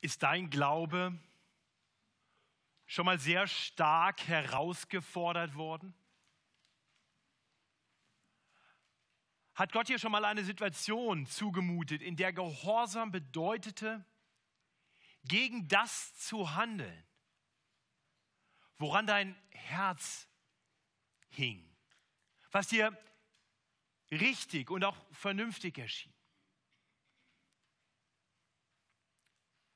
Ist dein Glaube schon mal sehr stark herausgefordert worden? Hat Gott dir schon mal eine Situation zugemutet, in der Gehorsam bedeutete, gegen das zu handeln, woran dein Herz hing, was dir richtig und auch vernünftig erschien?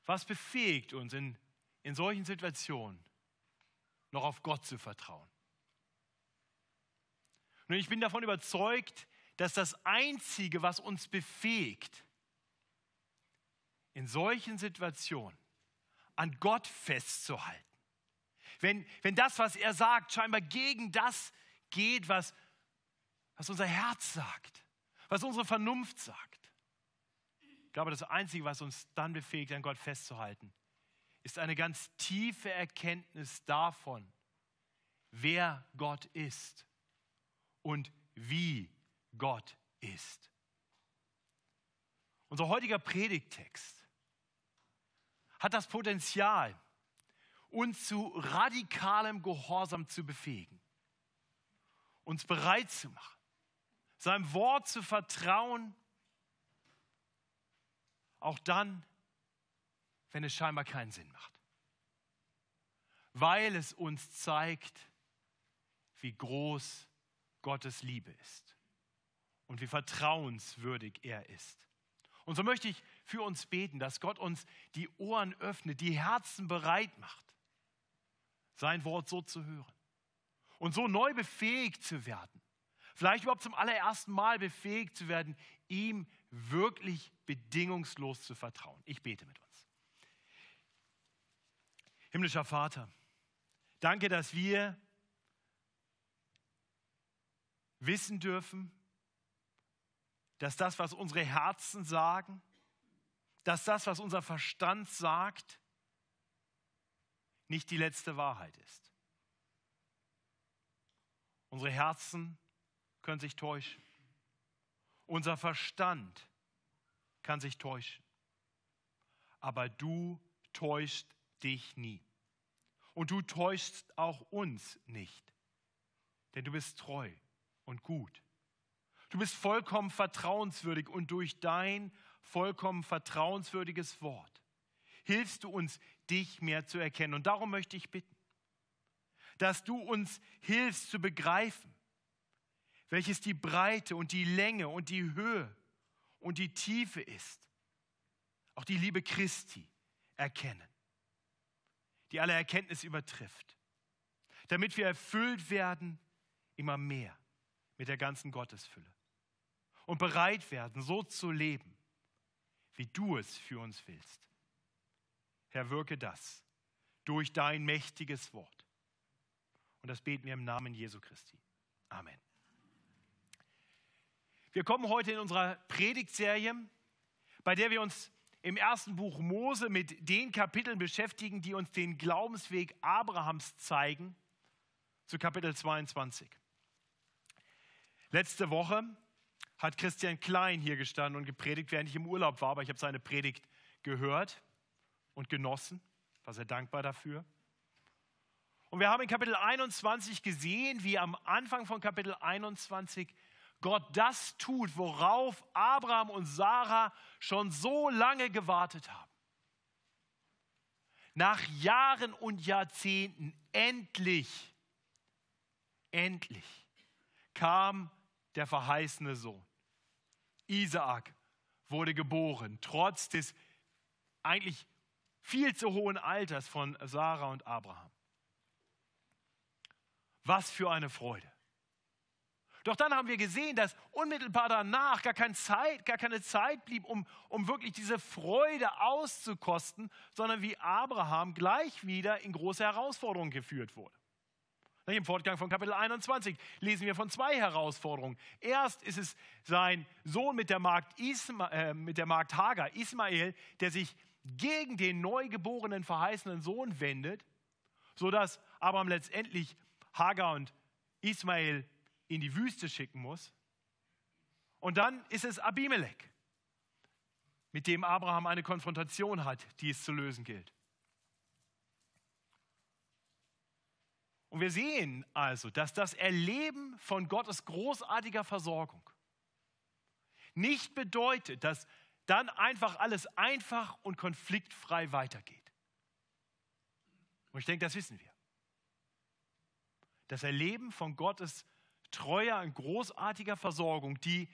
Was befähigt uns in, in solchen Situationen noch auf Gott zu vertrauen? Und ich bin davon überzeugt, dass das Einzige, was uns befähigt, in solchen Situationen an Gott festzuhalten, wenn, wenn das, was er sagt, scheinbar gegen das geht, was, was unser Herz sagt, was unsere Vernunft sagt, ich glaube, das Einzige, was uns dann befähigt, an Gott festzuhalten, ist eine ganz tiefe Erkenntnis davon, wer Gott ist und wie Gott ist. Unser heutiger Predigttext hat das Potenzial, uns zu radikalem Gehorsam zu befähigen, uns bereit zu machen, seinem Wort zu vertrauen auch dann, wenn es scheinbar keinen Sinn macht. Weil es uns zeigt, wie groß Gottes Liebe ist und wie vertrauenswürdig er ist. Und so möchte ich für uns beten, dass Gott uns die Ohren öffnet, die Herzen bereit macht, sein Wort so zu hören und so neu befähigt zu werden. Vielleicht überhaupt zum allerersten Mal befähigt zu werden, ihm wirklich bedingungslos zu vertrauen. Ich bete mit uns. Himmlischer Vater, danke, dass wir wissen dürfen, dass das, was unsere Herzen sagen, dass das, was unser Verstand sagt, nicht die letzte Wahrheit ist. Unsere Herzen können sich täuschen. Unser Verstand kann sich täuschen. Aber du täuschst dich nie. Und du täuschst auch uns nicht. Denn du bist treu und gut. Du bist vollkommen vertrauenswürdig und durch dein vollkommen vertrauenswürdiges Wort hilfst du uns, dich mehr zu erkennen. Und darum möchte ich bitten, dass du uns hilfst zu begreifen, welches die Breite und die Länge und die Höhe und die Tiefe ist. Auch die Liebe Christi erkennen, die alle Erkenntnis übertrifft, damit wir erfüllt werden immer mehr mit der ganzen Gottesfülle und bereit werden, so zu leben, wie du es für uns willst. Herr, wirke das durch dein mächtiges Wort. Und das beten wir im Namen Jesu Christi. Amen. Wir kommen heute in unserer Predigtserie, bei der wir uns im ersten Buch Mose mit den Kapiteln beschäftigen, die uns den Glaubensweg Abrahams zeigen, zu Kapitel 22. Letzte Woche hat Christian Klein hier gestanden und gepredigt, während ich im Urlaub war, aber ich habe seine Predigt gehört und genossen, war sehr dankbar dafür. Und wir haben in Kapitel 21 gesehen, wie am Anfang von Kapitel 21 Gott das tut, worauf Abraham und Sarah schon so lange gewartet haben. Nach Jahren und Jahrzehnten endlich, endlich kam der verheißene Sohn. Isaak wurde geboren, trotz des eigentlich viel zu hohen Alters von Sarah und Abraham. Was für eine Freude. Doch dann haben wir gesehen, dass unmittelbar danach gar keine Zeit, gar keine Zeit blieb, um, um wirklich diese Freude auszukosten, sondern wie Abraham gleich wieder in große Herausforderungen geführt wurde. Im Fortgang von Kapitel 21 lesen wir von zwei Herausforderungen. Erst ist es sein Sohn mit der Magd, Isma, äh, mit der Magd Hagar, Ismael, der sich gegen den neugeborenen verheißenen Sohn wendet, sodass Abraham letztendlich Hagar und Ismael in die Wüste schicken muss. Und dann ist es Abimelech, mit dem Abraham eine Konfrontation hat, die es zu lösen gilt. Und wir sehen also, dass das Erleben von Gottes großartiger Versorgung nicht bedeutet, dass dann einfach alles einfach und konfliktfrei weitergeht. Und ich denke, das wissen wir. Das Erleben von Gottes treuer und großartiger Versorgung, die,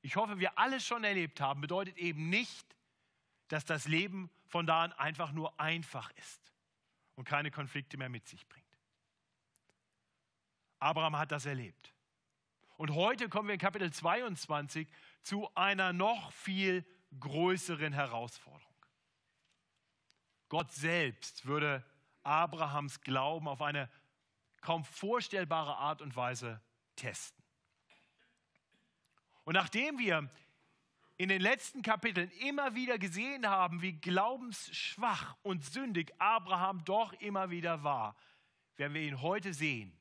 ich hoffe, wir alle schon erlebt haben, bedeutet eben nicht, dass das Leben von da an einfach nur einfach ist und keine Konflikte mehr mit sich bringt. Abraham hat das erlebt. Und heute kommen wir in Kapitel 22 zu einer noch viel größeren Herausforderung. Gott selbst würde Abrahams Glauben auf eine kaum vorstellbare Art und Weise testen. Und nachdem wir in den letzten Kapiteln immer wieder gesehen haben, wie glaubensschwach und sündig Abraham doch immer wieder war, werden wir ihn heute sehen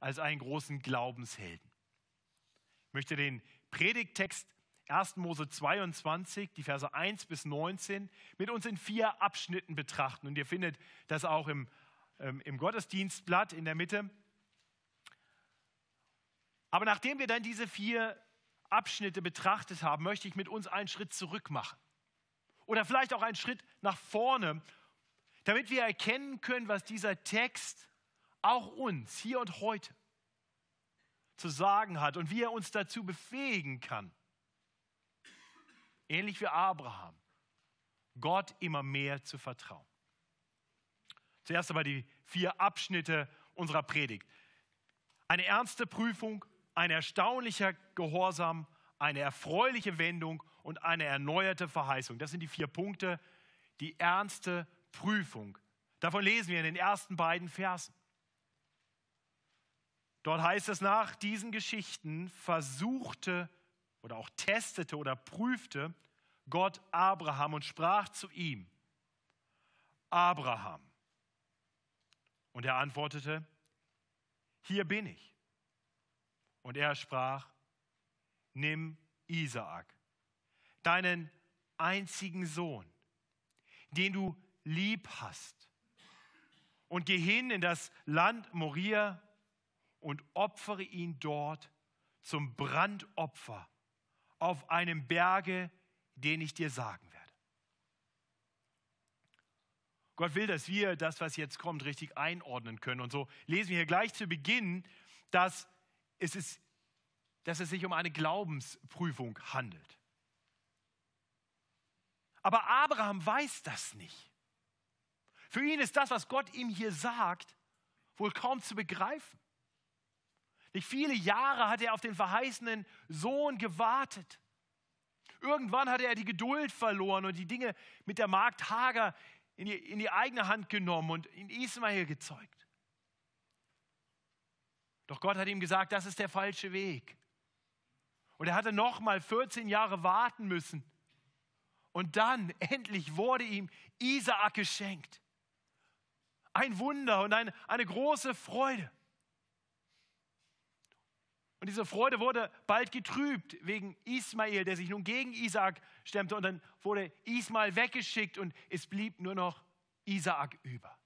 als einen großen Glaubenshelden. Ich möchte den Predigttext 1. Mose 22, die Verse 1 bis 19, mit uns in vier Abschnitten betrachten. Und ihr findet das auch im, ähm, im Gottesdienstblatt in der Mitte. Aber nachdem wir dann diese vier Abschnitte betrachtet haben, möchte ich mit uns einen Schritt zurück machen. Oder vielleicht auch einen Schritt nach vorne, damit wir erkennen können, was dieser Text auch uns hier und heute zu sagen hat und wie er uns dazu befähigen kann, ähnlich wie Abraham, Gott immer mehr zu vertrauen. Zuerst einmal die vier Abschnitte unserer Predigt. Eine ernste Prüfung, ein erstaunlicher Gehorsam, eine erfreuliche Wendung und eine erneuerte Verheißung. Das sind die vier Punkte, die ernste Prüfung. Davon lesen wir in den ersten beiden Versen. Dort heißt es, nach diesen Geschichten versuchte oder auch testete oder prüfte Gott Abraham und sprach zu ihm, Abraham. Und er antwortete, hier bin ich. Und er sprach, nimm Isaak, deinen einzigen Sohn, den du lieb hast, und geh hin in das Land Moria und opfere ihn dort zum Brandopfer auf einem Berge, den ich dir sagen werde. Gott will, dass wir das, was jetzt kommt, richtig einordnen können. Und so lesen wir hier gleich zu Beginn, dass es, ist, dass es sich um eine Glaubensprüfung handelt. Aber Abraham weiß das nicht. Für ihn ist das, was Gott ihm hier sagt, wohl kaum zu begreifen. Nicht viele Jahre hat er auf den verheißenen Sohn gewartet. Irgendwann hatte er die Geduld verloren und die Dinge mit der Magd Hager in die, in die eigene Hand genommen und in Ismael gezeugt. Doch Gott hat ihm gesagt, das ist der falsche Weg. Und er hatte noch mal 14 Jahre warten müssen. Und dann endlich wurde ihm Isaak geschenkt. Ein Wunder und eine, eine große Freude. Und diese Freude wurde bald getrübt wegen Ismael, der sich nun gegen Isaak stemmte. Und dann wurde Ismael weggeschickt und es blieb nur noch Isaak über.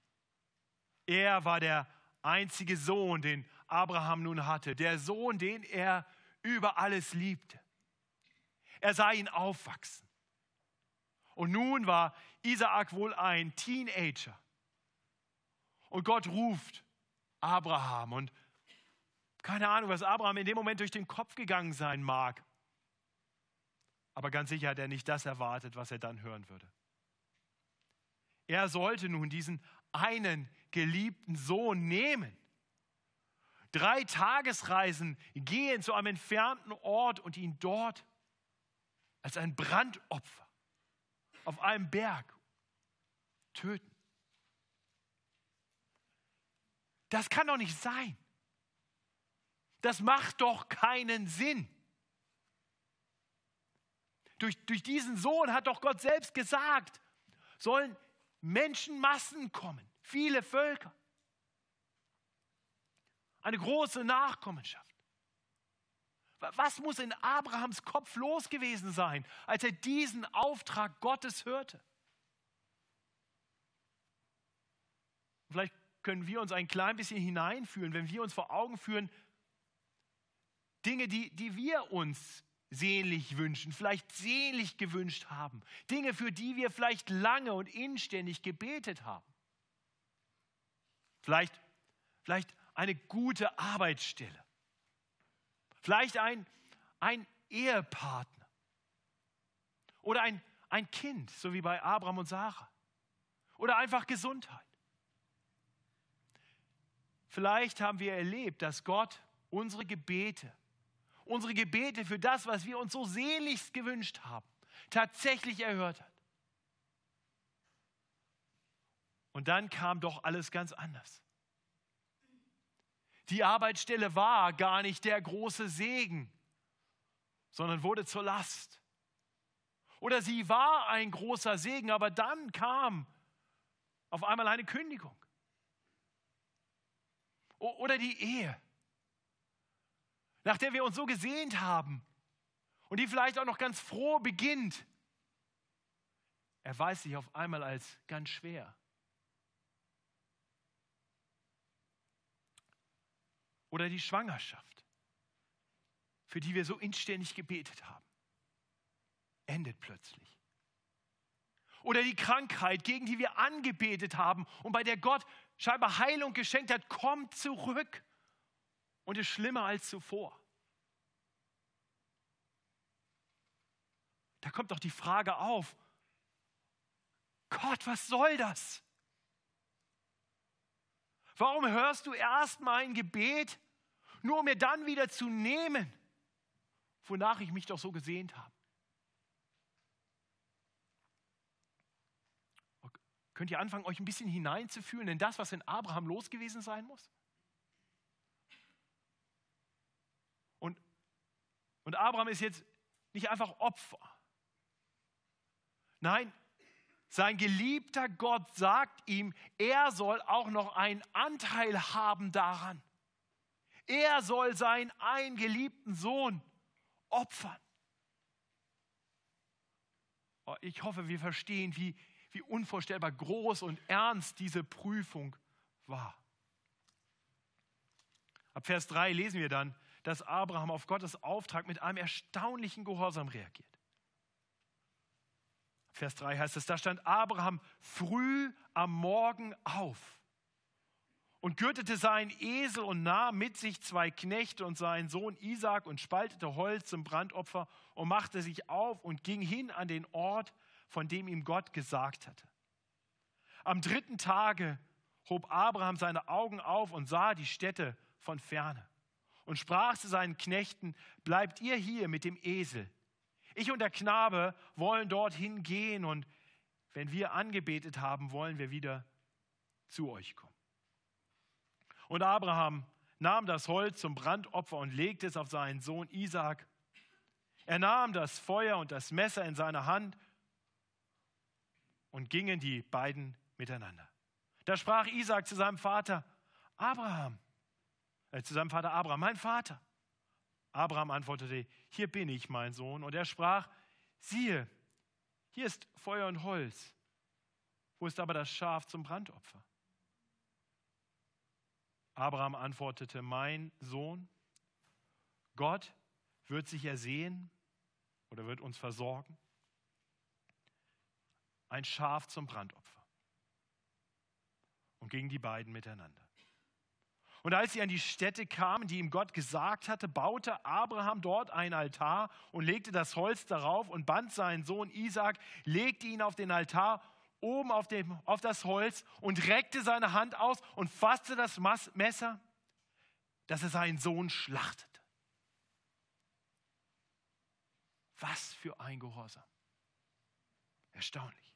Er war der einzige Sohn, den Abraham nun hatte. Der Sohn, den er über alles liebte. Er sah ihn aufwachsen. Und nun war Isaak wohl ein Teenager. Und Gott ruft Abraham und keine Ahnung, was Abraham in dem Moment durch den Kopf gegangen sein mag. Aber ganz sicher hat er nicht das erwartet, was er dann hören würde. Er sollte nun diesen einen geliebten Sohn nehmen, drei Tagesreisen gehen zu einem entfernten Ort und ihn dort als ein Brandopfer auf einem Berg töten. Das kann doch nicht sein. Das macht doch keinen Sinn. Durch, durch diesen Sohn hat doch Gott selbst gesagt, sollen Menschenmassen kommen, viele Völker, eine große Nachkommenschaft. Was muss in Abrahams Kopf los gewesen sein, als er diesen Auftrag Gottes hörte? Vielleicht können wir uns ein klein bisschen hineinfühlen, wenn wir uns vor Augen führen, Dinge, die, die wir uns sehnlich wünschen, vielleicht sehnlich gewünscht haben. Dinge, für die wir vielleicht lange und inständig gebetet haben. Vielleicht, vielleicht eine gute Arbeitsstelle. Vielleicht ein, ein Ehepartner. Oder ein, ein Kind, so wie bei Abraham und Sarah. Oder einfach Gesundheit. Vielleicht haben wir erlebt, dass Gott unsere Gebete unsere Gebete für das, was wir uns so sehnlichst gewünscht haben, tatsächlich erhört hat. Und dann kam doch alles ganz anders. Die Arbeitsstelle war gar nicht der große Segen, sondern wurde zur Last. Oder sie war ein großer Segen, aber dann kam auf einmal eine Kündigung. Oder die Ehe nach der wir uns so gesehnt haben und die vielleicht auch noch ganz froh beginnt, erweist sich auf einmal als ganz schwer. Oder die Schwangerschaft, für die wir so inständig gebetet haben, endet plötzlich. Oder die Krankheit, gegen die wir angebetet haben und bei der Gott scheinbar Heilung geschenkt hat, kommt zurück und ist schlimmer als zuvor. Da kommt doch die Frage auf, Gott, was soll das? Warum hörst du erst mein Gebet, nur um mir dann wieder zu nehmen, wonach ich mich doch so gesehnt habe? Könnt ihr anfangen, euch ein bisschen hineinzufühlen in das, was in Abraham los gewesen sein muss? Und Abraham ist jetzt nicht einfach Opfer. Nein, sein geliebter Gott sagt ihm, er soll auch noch einen Anteil haben daran. Er soll seinen eingeliebten Sohn opfern. Oh, ich hoffe, wir verstehen, wie, wie unvorstellbar groß und ernst diese Prüfung war. Ab Vers 3 lesen wir dann, dass Abraham auf Gottes Auftrag mit einem erstaunlichen Gehorsam reagiert. Vers 3 heißt es, da stand Abraham früh am Morgen auf und gürtete seinen Esel und nahm mit sich zwei Knechte und seinen Sohn Isaac und spaltete Holz zum Brandopfer und machte sich auf und ging hin an den Ort, von dem ihm Gott gesagt hatte. Am dritten Tage hob Abraham seine Augen auf und sah die Städte von ferne und sprach zu seinen Knechten, bleibt ihr hier mit dem Esel. Ich und der Knabe wollen dorthin gehen und wenn wir angebetet haben, wollen wir wieder zu euch kommen. Und Abraham nahm das Holz zum Brandopfer und legte es auf seinen Sohn Isaac. Er nahm das Feuer und das Messer in seine Hand und gingen die beiden miteinander. Da sprach Isaac zu seinem Vater, Abraham, äh, zu seinem Vater Abraham, mein Vater. Abraham antwortete, hier bin ich, mein Sohn. Und er sprach, siehe, hier ist Feuer und Holz. Wo ist aber das Schaf zum Brandopfer? Abraham antwortete, mein Sohn, Gott wird sich ersehen oder wird uns versorgen. Ein Schaf zum Brandopfer. Und gingen die beiden miteinander. Und als sie an die Stätte kamen, die ihm Gott gesagt hatte, baute Abraham dort einen Altar und legte das Holz darauf und band seinen Sohn Isaac, legte ihn auf den Altar oben auf, dem, auf das Holz und reckte seine Hand aus und fasste das Messer, dass er seinen Sohn schlachtete. Was für ein Gehorsam. Erstaunlich.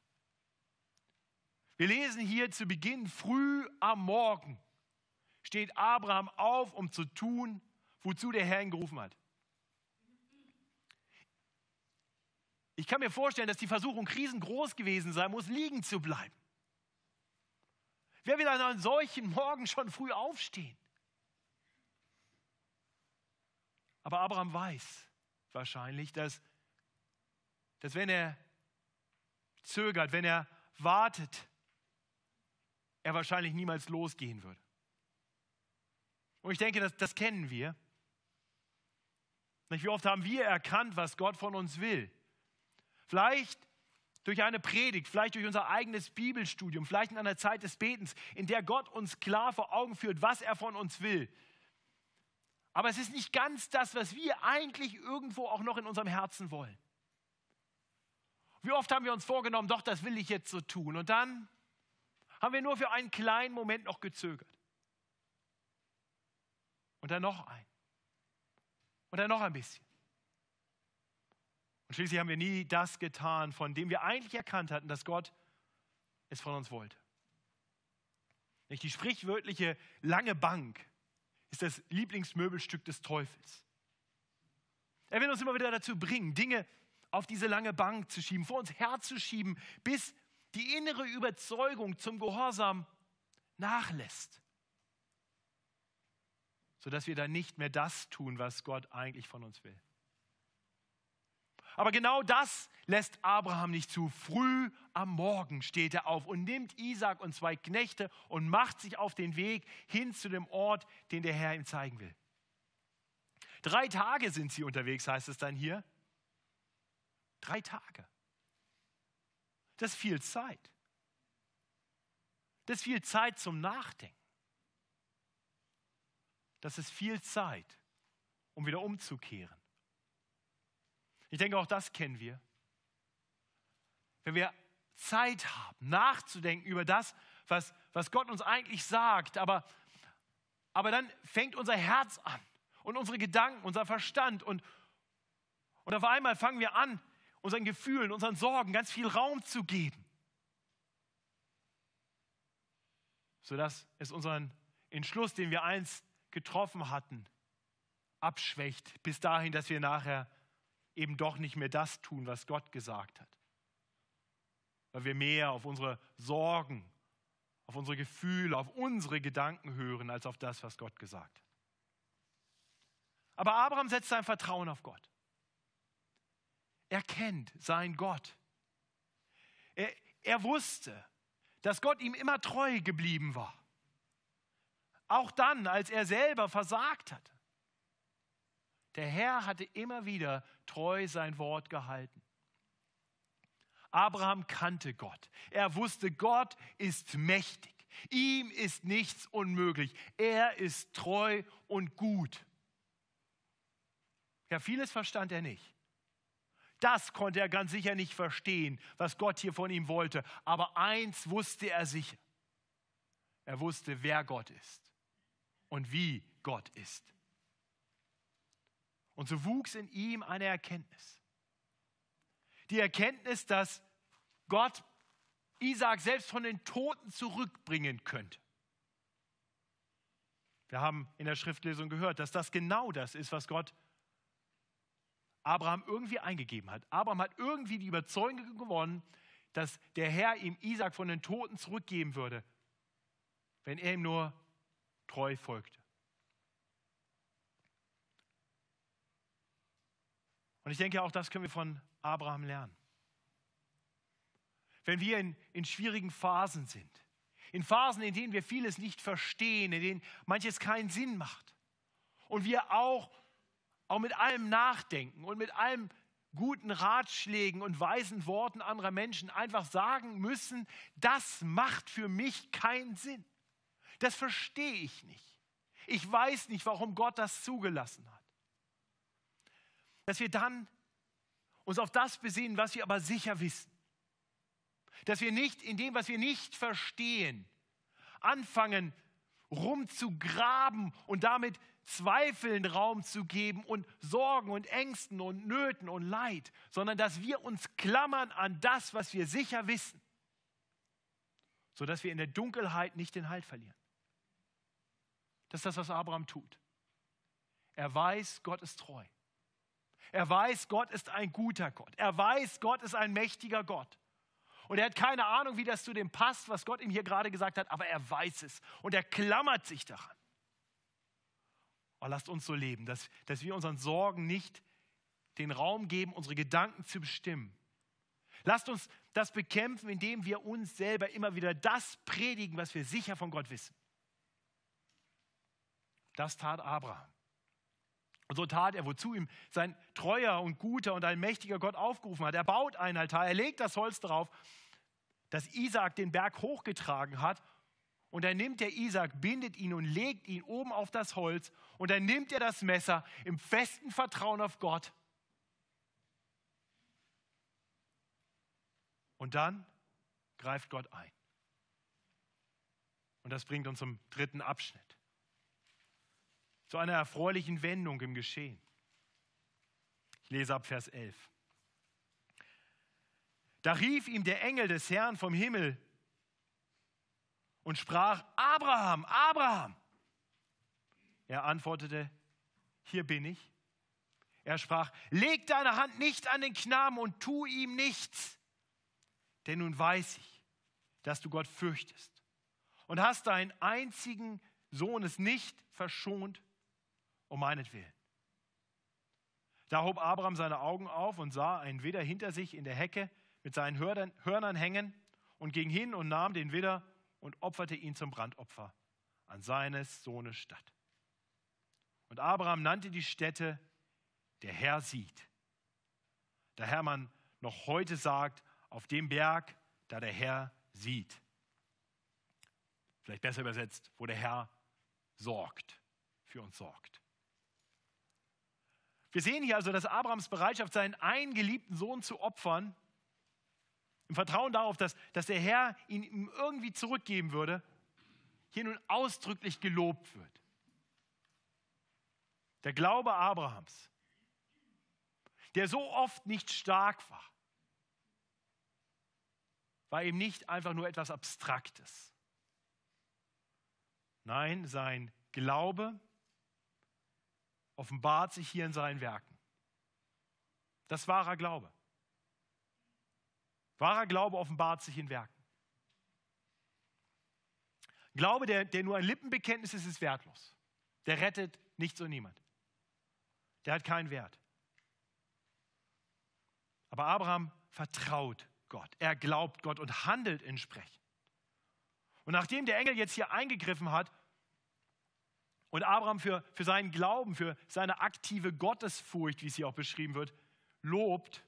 Wir lesen hier zu Beginn früh am Morgen steht Abraham auf, um zu tun, wozu der Herr ihn gerufen hat. Ich kann mir vorstellen, dass die Versuchung riesengroß gewesen sein muss, liegen zu bleiben. Wer will an einem solchen Morgen schon früh aufstehen? Aber Abraham weiß wahrscheinlich, dass, dass wenn er zögert, wenn er wartet, er wahrscheinlich niemals losgehen würde. Und ich denke, das, das kennen wir. Wie oft haben wir erkannt, was Gott von uns will? Vielleicht durch eine Predigt, vielleicht durch unser eigenes Bibelstudium, vielleicht in einer Zeit des Betens, in der Gott uns klar vor Augen führt, was er von uns will. Aber es ist nicht ganz das, was wir eigentlich irgendwo auch noch in unserem Herzen wollen. Wie oft haben wir uns vorgenommen, doch, das will ich jetzt so tun. Und dann haben wir nur für einen kleinen Moment noch gezögert. Und dann noch ein. Und dann noch ein bisschen. Und schließlich haben wir nie das getan, von dem wir eigentlich erkannt hatten, dass Gott es von uns wollte. Nicht die sprichwörtliche lange Bank ist das Lieblingsmöbelstück des Teufels. Er will uns immer wieder dazu bringen, Dinge auf diese lange Bank zu schieben, vor uns herzuschieben, bis die innere Überzeugung zum Gehorsam nachlässt, sodass wir dann nicht mehr das tun, was Gott eigentlich von uns will. Aber genau das lässt Abraham nicht zu. Früh am Morgen steht er auf und nimmt Isaac und zwei Knechte und macht sich auf den Weg hin zu dem Ort, den der Herr ihm zeigen will. Drei Tage sind sie unterwegs, heißt es dann hier. Drei Tage. Das ist viel Zeit. Das ist viel Zeit zum Nachdenken. Das ist viel Zeit, um wieder umzukehren. Ich denke, auch das kennen wir. Wenn wir Zeit haben, nachzudenken über das, was, was Gott uns eigentlich sagt, aber, aber dann fängt unser Herz an und unsere Gedanken, unser Verstand und, und auf einmal fangen wir an, unseren Gefühlen, unseren Sorgen ganz viel Raum zu geben, sodass es unseren Entschluss, den wir einst getroffen hatten, abschwächt, bis dahin, dass wir nachher eben doch nicht mehr das tun, was Gott gesagt hat. Weil wir mehr auf unsere Sorgen, auf unsere Gefühle, auf unsere Gedanken hören, als auf das, was Gott gesagt hat. Aber Abraham setzt sein Vertrauen auf Gott. Er kennt sein Gott. Er, er wusste, dass Gott ihm immer treu geblieben war. Auch dann, als er selber versagt hatte. Der Herr hatte immer wieder treu sein Wort gehalten. Abraham kannte Gott. Er wusste, Gott ist mächtig. Ihm ist nichts unmöglich. Er ist treu und gut. Ja, vieles verstand er nicht. Das konnte er ganz sicher nicht verstehen, was Gott hier von ihm wollte. Aber eins wusste er sicher. Er wusste, wer Gott ist und wie Gott ist. Und so wuchs in ihm eine Erkenntnis. Die Erkenntnis, dass Gott Isaac selbst von den Toten zurückbringen könnte. Wir haben in der Schriftlesung gehört, dass das genau das ist, was Gott Abraham irgendwie eingegeben hat. Abraham hat irgendwie die Überzeugung gewonnen, dass der Herr ihm Isaac von den Toten zurückgeben würde, wenn er ihm nur treu folgte. Und ich denke, auch das können wir von Abraham lernen. Wenn wir in, in schwierigen Phasen sind, in Phasen, in denen wir vieles nicht verstehen, in denen manches keinen Sinn macht und wir auch, auch mit allem Nachdenken und mit allem guten Ratschlägen und weisen Worten anderer Menschen einfach sagen müssen, das macht für mich keinen Sinn. Das verstehe ich nicht. Ich weiß nicht, warum Gott das zugelassen hat dass wir dann uns auf das besinnen, was wir aber sicher wissen. Dass wir nicht in dem, was wir nicht verstehen, anfangen rumzugraben und damit Zweifeln Raum zu geben und Sorgen und Ängsten und Nöten und Leid, sondern dass wir uns klammern an das, was wir sicher wissen, sodass wir in der Dunkelheit nicht den Halt verlieren. Das ist das, was Abraham tut. Er weiß, Gott ist treu. Er weiß, Gott ist ein guter Gott. Er weiß, Gott ist ein mächtiger Gott. Und er hat keine Ahnung, wie das zu dem passt, was Gott ihm hier gerade gesagt hat, aber er weiß es und er klammert sich daran. Oh, lasst uns so leben, dass, dass wir unseren Sorgen nicht den Raum geben, unsere Gedanken zu bestimmen. Lasst uns das bekämpfen, indem wir uns selber immer wieder das predigen, was wir sicher von Gott wissen. Das tat Abraham. Und so tat er, wozu ihm sein treuer und guter und ein mächtiger Gott aufgerufen hat. Er baut einen Altar, er legt das Holz darauf, das Isaak den Berg hochgetragen hat. Und dann nimmt der Isaak, bindet ihn und legt ihn oben auf das Holz. Und dann nimmt er das Messer im festen Vertrauen auf Gott. Und dann greift Gott ein. Und das bringt uns zum dritten Abschnitt zu einer erfreulichen Wendung im Geschehen. Ich lese ab Vers 11. Da rief ihm der Engel des Herrn vom Himmel und sprach, Abraham, Abraham. Er antwortete, hier bin ich. Er sprach, leg deine Hand nicht an den Knaben und tu ihm nichts, denn nun weiß ich, dass du Gott fürchtest und hast deinen einzigen Sohn es nicht verschont, um meinetwillen. Da hob Abraham seine Augen auf und sah einen Widder hinter sich in der Hecke mit seinen Hörnern, hängen und ging hin und nahm den Widder und opferte ihn zum Brandopfer an seines Sohnes Stadt. Und Abraham nannte die Stätte, der Herr sieht. Der Herr man noch heute sagt, auf dem Berg, da der Herr sieht. Vielleicht besser übersetzt, wo der Herr sorgt, für uns sorgt. Wir sehen hier also, dass Abrahams Bereitschaft, seinen einen geliebten Sohn zu opfern, im Vertrauen darauf, dass, dass der Herr ihn ihm irgendwie zurückgeben würde, hier nun ausdrücklich gelobt wird. Der Glaube Abrahams, der so oft nicht stark war, war eben nicht einfach nur etwas Abstraktes. Nein, sein Glaube offenbart sich hier in seinen Werken. Das ist wahrer Glaube. Wahrer Glaube offenbart sich in Werken. Glaube, der, der nur ein Lippenbekenntnis ist, ist wertlos. Der rettet nichts und niemand. Der hat keinen Wert. Aber Abraham vertraut Gott. Er glaubt Gott und handelt entsprechend. Und nachdem der Engel jetzt hier eingegriffen hat und Abraham für, für seinen Glauben, für seine aktive Gottesfurcht, wie es hier auch beschrieben wird, lobt,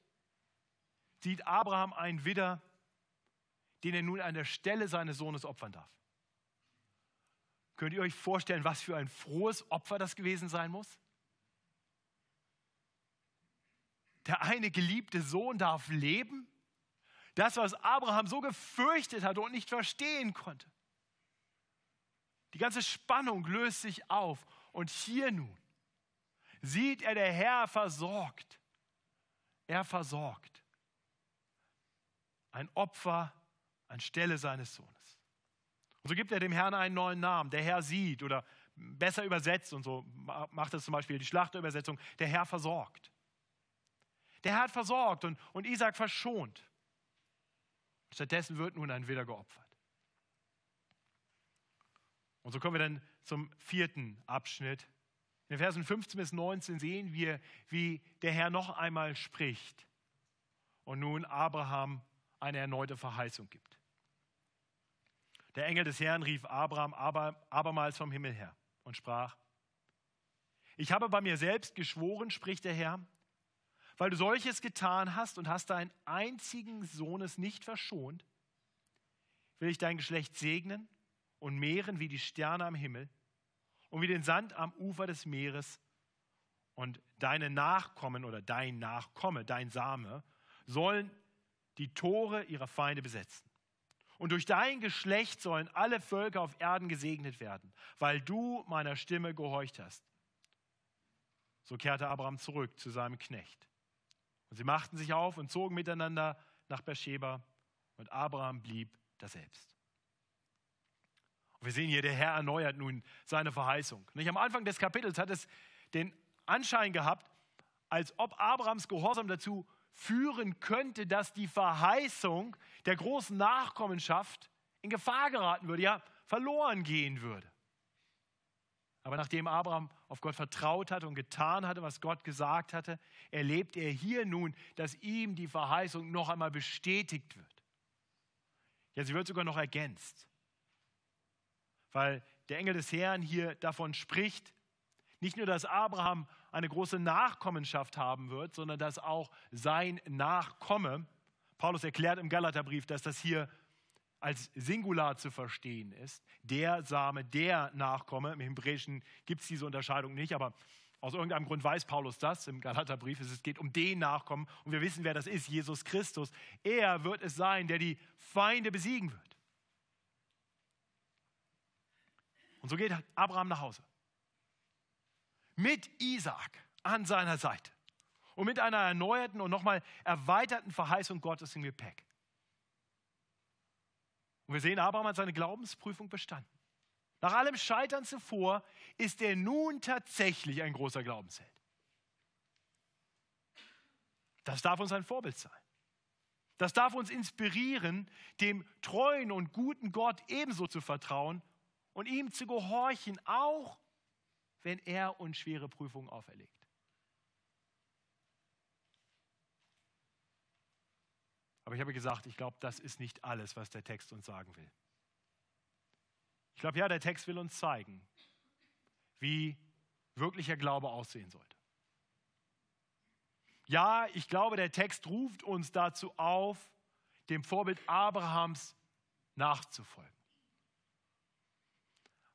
sieht Abraham einen Widder, den er nun an der Stelle seines Sohnes opfern darf. Könnt ihr euch vorstellen, was für ein frohes Opfer das gewesen sein muss? Der eine geliebte Sohn darf leben. Das, was Abraham so gefürchtet hatte und nicht verstehen konnte. Die ganze Spannung löst sich auf. Und hier nun sieht er, der Herr versorgt. Er versorgt. Ein Opfer anstelle seines Sohnes. Und so gibt er dem Herrn einen neuen Namen. Der Herr sieht oder besser übersetzt und so macht es zum Beispiel die Schlachterübersetzung. Der Herr versorgt. Der Herr hat versorgt und, und Isaac verschont. Stattdessen wird nun ein Widder geopfert. Und so kommen wir dann zum vierten Abschnitt. In den Versen 15 bis 19 sehen wir, wie der Herr noch einmal spricht und nun Abraham eine erneute Verheißung gibt. Der Engel des Herrn rief Abraham aber, abermals vom Himmel her und sprach, ich habe bei mir selbst geschworen, spricht der Herr, weil du solches getan hast und hast deinen einzigen Sohnes nicht verschont, will ich dein Geschlecht segnen und mehren wie die Sterne am Himmel und wie den Sand am Ufer des Meeres. Und deine Nachkommen oder dein Nachkomme, dein Same, sollen die Tore ihrer Feinde besetzen. Und durch dein Geschlecht sollen alle Völker auf Erden gesegnet werden, weil du meiner Stimme gehorcht hast. So kehrte Abraham zurück zu seinem Knecht. Und sie machten sich auf und zogen miteinander nach Beersheba und Abraham blieb daselbst. Wir sehen hier, der Herr erneuert nun seine Verheißung. Nicht? Am Anfang des Kapitels hat es den Anschein gehabt, als ob Abrahams Gehorsam dazu führen könnte, dass die Verheißung der großen Nachkommenschaft in Gefahr geraten würde, ja, verloren gehen würde. Aber nachdem Abraham auf Gott vertraut hatte und getan hatte, was Gott gesagt hatte, erlebt er hier nun, dass ihm die Verheißung noch einmal bestätigt wird. Ja, sie wird sogar noch ergänzt. Weil der Engel des Herrn hier davon spricht, nicht nur, dass Abraham eine große Nachkommenschaft haben wird, sondern dass auch sein Nachkomme, Paulus erklärt im Galaterbrief, dass das hier als Singular zu verstehen ist, der Same, der Nachkomme. Im Hebräischen gibt es diese Unterscheidung nicht, aber aus irgendeinem Grund weiß Paulus das im Galaterbrief. Es geht um den Nachkommen und wir wissen, wer das ist, Jesus Christus. Er wird es sein, der die Feinde besiegen wird. Und so geht Abraham nach Hause. Mit Isaak an seiner Seite und mit einer erneuerten und nochmal erweiterten Verheißung Gottes im Gepäck. Und wir sehen, Abraham hat seine Glaubensprüfung bestanden. Nach allem Scheitern zuvor ist er nun tatsächlich ein großer Glaubensheld. Das darf uns ein Vorbild sein. Das darf uns inspirieren, dem treuen und guten Gott ebenso zu vertrauen und ihm zu gehorchen, auch wenn er uns schwere Prüfungen auferlegt. Aber ich habe gesagt, ich glaube, das ist nicht alles, was der Text uns sagen will. Ich glaube, ja, der Text will uns zeigen, wie wirklicher Glaube aussehen sollte. Ja, ich glaube, der Text ruft uns dazu auf, dem Vorbild Abrahams nachzufolgen.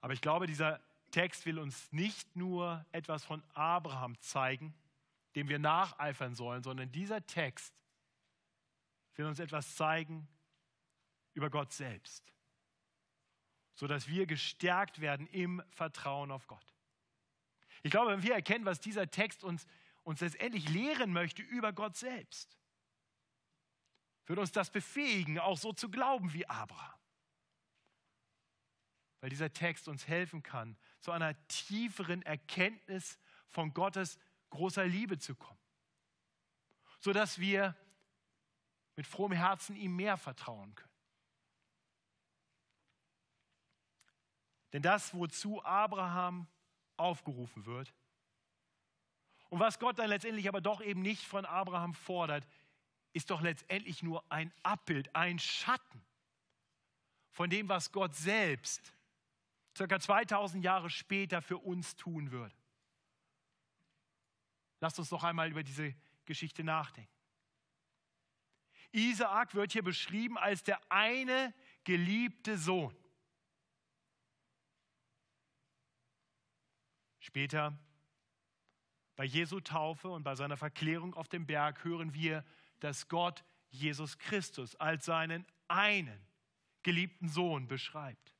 Aber ich glaube, dieser Text will uns nicht nur etwas von Abraham zeigen, dem wir nacheifern sollen, sondern dieser Text will uns etwas zeigen über Gott selbst, sodass wir gestärkt werden im Vertrauen auf Gott. Ich glaube, wenn wir erkennen, was dieser Text uns, uns letztendlich lehren möchte über Gott selbst, wird uns das befähigen, auch so zu glauben wie Abraham. Weil dieser Text uns helfen kann, zu einer tieferen Erkenntnis von Gottes großer Liebe zu kommen. Sodass wir mit frohem Herzen ihm mehr vertrauen können. Denn das, wozu Abraham aufgerufen wird und was Gott dann letztendlich aber doch eben nicht von Abraham fordert, ist doch letztendlich nur ein Abbild, ein Schatten von dem, was Gott selbst circa 2000 Jahre später für uns tun würde. Lasst uns noch einmal über diese Geschichte nachdenken. Isaak wird hier beschrieben als der eine geliebte Sohn. Später bei Jesu Taufe und bei seiner Verklärung auf dem Berg hören wir, dass Gott Jesus Christus als seinen einen geliebten Sohn beschreibt.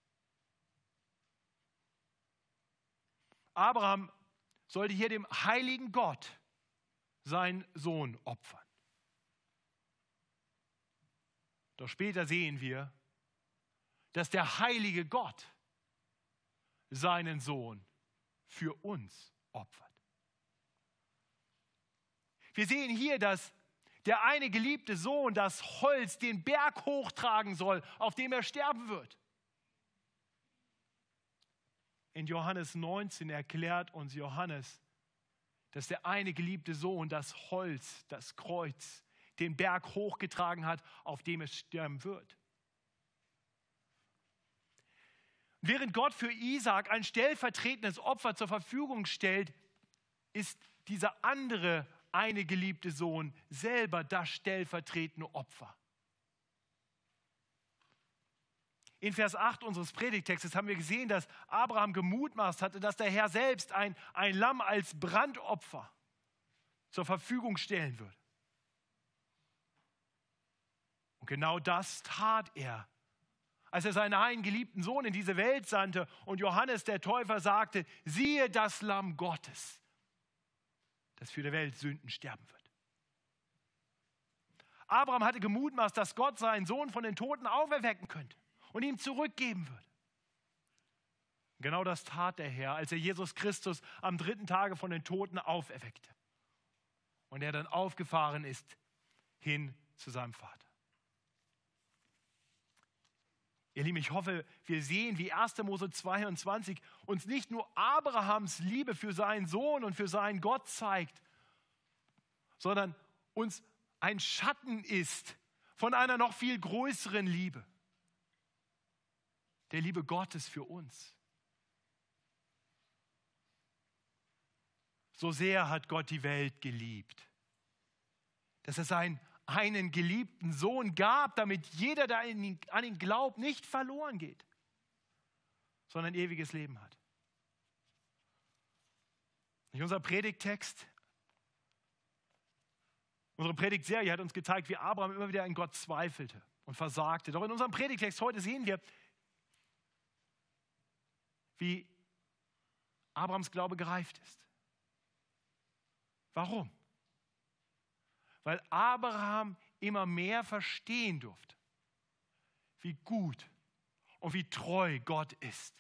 Abraham sollte hier dem heiligen Gott seinen Sohn opfern. Doch später sehen wir, dass der heilige Gott seinen Sohn für uns opfert. Wir sehen hier, dass der eine geliebte Sohn das Holz den Berg hochtragen soll, auf dem er sterben wird. In Johannes 19 erklärt uns Johannes, dass der eine geliebte Sohn das Holz, das Kreuz den Berg hochgetragen hat, auf dem es sterben wird. Während Gott für Isaak ein stellvertretendes Opfer zur Verfügung stellt, ist dieser andere eine geliebte Sohn selber das stellvertretende Opfer. In Vers 8 unseres Predigtextes haben wir gesehen, dass Abraham gemutmaßt hatte, dass der Herr selbst ein, ein Lamm als Brandopfer zur Verfügung stellen würde. Und genau das tat er. Als er seinen einen geliebten Sohn in diese Welt sandte und Johannes der Täufer sagte, siehe das Lamm Gottes, das für die Welt Sünden sterben wird. Abraham hatte gemutmaßt, dass Gott seinen Sohn von den Toten auferwecken könnte und ihm zurückgeben würde. Genau das tat der Herr, als er Jesus Christus am dritten Tage von den Toten auferweckte und er dann aufgefahren ist hin zu seinem Vater. Ihr Lieben, ich hoffe, wir sehen, wie 1. Mose 22 uns nicht nur Abrahams Liebe für seinen Sohn und für seinen Gott zeigt, sondern uns ein Schatten ist von einer noch viel größeren Liebe, der Liebe Gottes für uns. So sehr hat Gott die Welt geliebt, dass er seinen einen geliebten Sohn gab, damit jeder, der an ihn glaubt, nicht verloren geht, sondern ewiges Leben hat. Unser Predigtext, unsere Predigtserie hat uns gezeigt, wie Abraham immer wieder an Gott zweifelte und versagte. Doch in unserem Predigtext heute sehen wir, wie Abrahams Glaube gereift ist. Warum? weil Abraham immer mehr verstehen durfte, wie gut und wie treu Gott ist.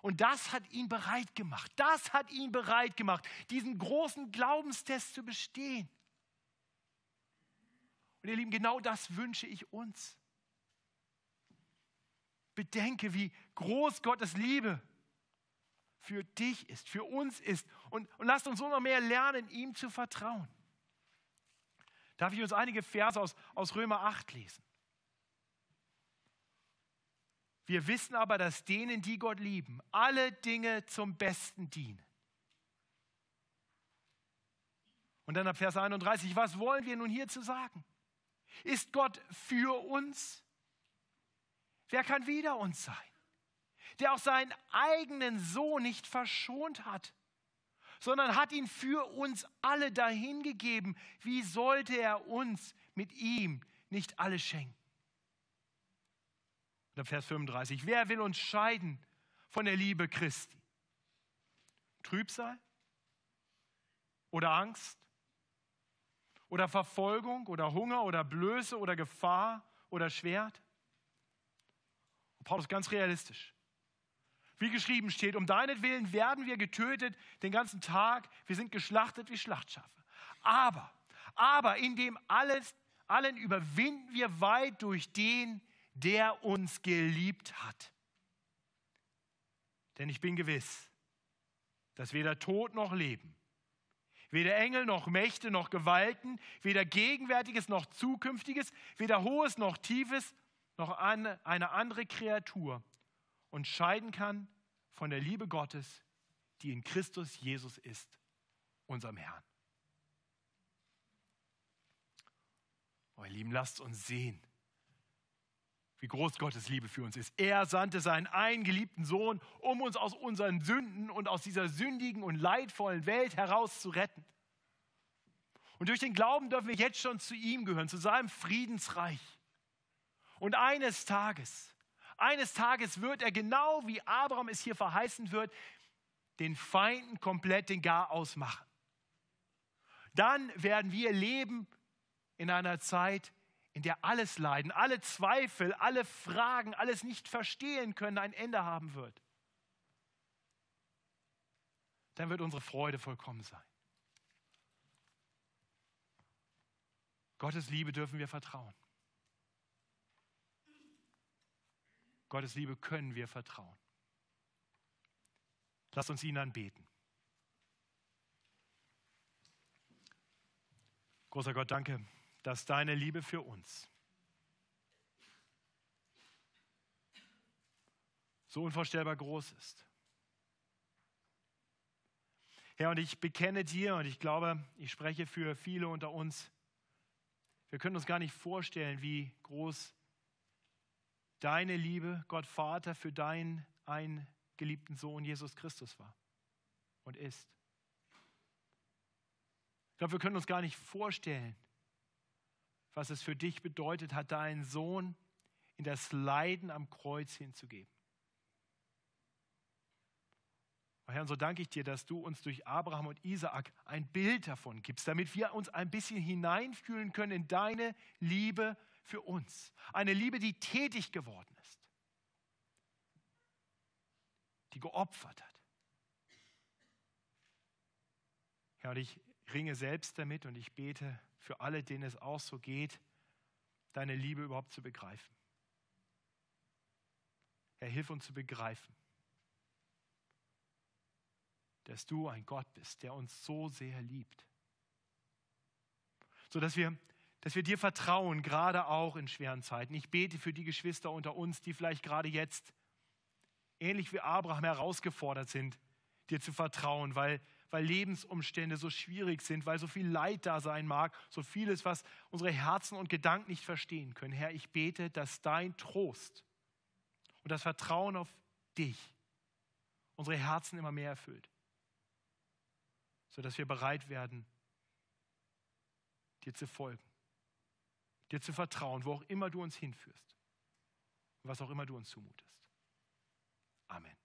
Und das hat ihn bereit gemacht. Das hat ihn bereit gemacht, diesen großen Glaubenstest zu bestehen. Und ihr Lieben, genau das wünsche ich uns. Bedenke, wie groß Gottes Liebe für dich ist, für uns ist. Und, und lasst uns immer mehr lernen, ihm zu vertrauen. Darf ich uns einige Verse aus, aus Römer 8 lesen? Wir wissen aber, dass denen, die Gott lieben, alle Dinge zum Besten dienen. Und dann ab Vers 31, was wollen wir nun hierzu sagen? Ist Gott für uns? Wer kann wider uns sein? Der auch seinen eigenen Sohn nicht verschont hat, sondern hat ihn für uns alle dahingegeben. Wie sollte er uns mit ihm nicht alles schenken? Vers 35. Wer will uns scheiden von der Liebe Christi? Trübsal? Oder Angst? Oder Verfolgung? Oder Hunger? Oder Blöße? Oder Gefahr? Oder Schwert? Paulus ganz realistisch. Wie geschrieben steht, um deinetwillen werden wir getötet den ganzen Tag, wir sind geschlachtet wie Schlachtschafe. Aber, aber in dem alles, allen überwinden wir weit durch den, der uns geliebt hat. Denn ich bin gewiss, dass weder Tod noch Leben, weder Engel noch Mächte noch Gewalten, weder Gegenwärtiges noch Zukünftiges, weder Hohes noch Tiefes, noch eine andere Kreatur und scheiden kann von der Liebe Gottes, die in Christus Jesus ist, unserem Herrn. Oh, Lieben, lasst uns sehen, wie groß Gottes Liebe für uns ist. Er sandte seinen eingeliebten Sohn, um uns aus unseren Sünden und aus dieser sündigen und leidvollen Welt heraus zu retten. Und durch den Glauben dürfen wir jetzt schon zu ihm gehören, zu seinem Friedensreich. Und eines Tages eines Tages wird er, genau wie Abraham es hier verheißen wird, den Feinden komplett den Garaus machen. Dann werden wir leben in einer Zeit, in der alles Leiden, alle Zweifel, alle Fragen, alles nicht verstehen können, ein Ende haben wird. Dann wird unsere Freude vollkommen sein. Gottes Liebe dürfen wir vertrauen. Gottes Liebe können wir vertrauen. Lass uns ihn anbeten. Großer Gott, danke, dass deine Liebe für uns so unvorstellbar groß ist. Herr, und ich bekenne dir und ich glaube, ich spreche für viele unter uns, wir können uns gar nicht vorstellen, wie groß deine Liebe, Gott Vater, für deinen eingeliebten Sohn Jesus Christus war und ist. Ich glaube, wir können uns gar nicht vorstellen, was es für dich bedeutet hat, deinen Sohn in das Leiden am Kreuz hinzugeben. Oh Herr, und so danke ich dir, dass du uns durch Abraham und Isaak ein Bild davon gibst, damit wir uns ein bisschen hineinfühlen können in deine Liebe für uns. Eine Liebe, die tätig geworden ist, die geopfert hat. Ja, und ich ringe selbst damit und ich bete für alle, denen es auch so geht, deine Liebe überhaupt zu begreifen. Herr, hilf uns zu begreifen, dass du ein Gott bist, der uns so sehr liebt. So dass wir, dass wir dir vertrauen, gerade auch in schweren Zeiten. Ich bete für die Geschwister unter uns, die vielleicht gerade jetzt, ähnlich wie Abraham, herausgefordert sind, dir zu vertrauen, weil, weil Lebensumstände so schwierig sind, weil so viel Leid da sein mag, so vieles, was unsere Herzen und Gedanken nicht verstehen können. Herr, ich bete, dass dein Trost und das Vertrauen auf dich unsere Herzen immer mehr erfüllt sodass wir bereit werden, dir zu folgen, dir zu vertrauen, wo auch immer du uns hinführst, was auch immer du uns zumutest. Amen.